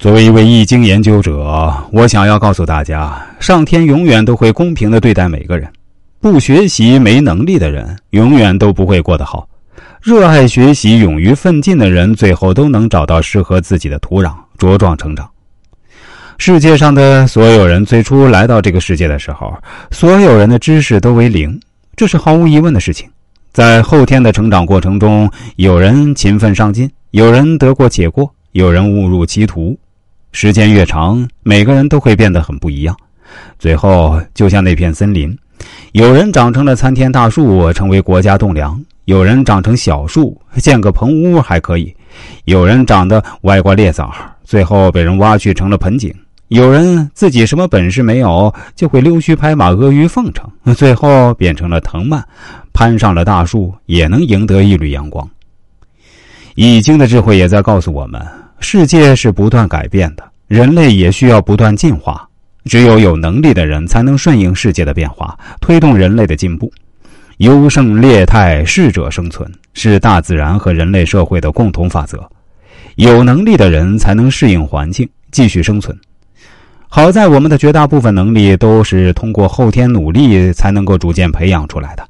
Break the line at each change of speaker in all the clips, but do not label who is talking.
作为一位易经研究者，我想要告诉大家，上天永远都会公平的对待每个人。不学习、没能力的人，永远都不会过得好；热爱学习、勇于奋进的人，最后都能找到适合自己的土壤，茁壮成长。世界上的所有人最初来到这个世界的时候，所有人的知识都为零，这是毫无疑问的事情。在后天的成长过程中，有人勤奋上进，有人得过且过，有人误入歧途。时间越长，每个人都会变得很不一样。最后，就像那片森林，有人长成了参天大树，成为国家栋梁；有人长成小树，建个棚屋还可以；有人长得歪瓜裂枣，最后被人挖去成了盆景；有人自己什么本事没有，就会溜须拍马、阿谀奉承，最后变成了藤蔓，攀上了大树，也能赢得一缕阳光。易经的智慧也在告诉我们。世界是不断改变的，人类也需要不断进化。只有有能力的人才能顺应世界的变化，推动人类的进步。优胜劣汰，适者生存，是大自然和人类社会的共同法则。有能力的人才能适应环境，继续生存。好在我们的绝大部分能力都是通过后天努力才能够逐渐培养出来的。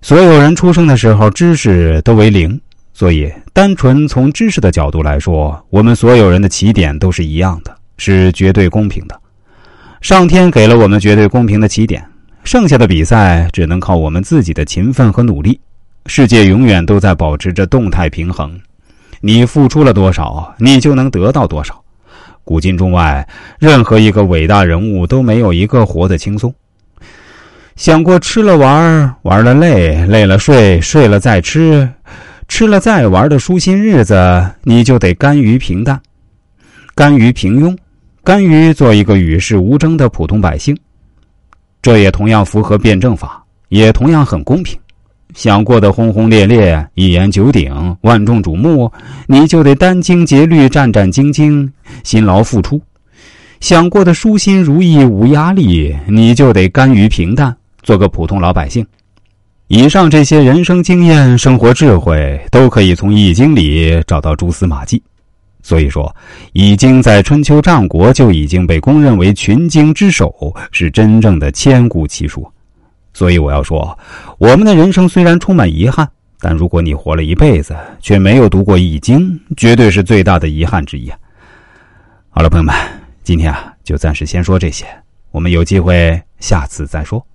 所有人出生的时候，知识都为零。所以，单纯从知识的角度来说，我们所有人的起点都是一样的，是绝对公平的。上天给了我们绝对公平的起点，剩下的比赛只能靠我们自己的勤奋和努力。世界永远都在保持着动态平衡，你付出了多少，你就能得到多少。古今中外，任何一个伟大人物都没有一个活得轻松。想过吃了玩，玩了累，累了睡，睡了再吃。吃了再玩的舒心日子，你就得甘于平淡，甘于平庸，甘于做一个与世无争的普通百姓。这也同样符合辩证法，也同样很公平。想过得轰轰烈烈、一言九鼎、万众瞩目，你就得殚精竭虑、战战兢兢、辛劳付出；想过得舒心如意、无压力，你就得甘于平淡，做个普通老百姓。以上这些人生经验、生活智慧，都可以从《易经》里找到蛛丝马迹。所以说，《易经》在春秋战国就已经被公认为群经之首，是真正的千古奇书。所以我要说，我们的人生虽然充满遗憾，但如果你活了一辈子却没有读过《易经》，绝对是最大的遗憾之一。好了，朋友们，今天啊，就暂时先说这些，我们有机会下次再说。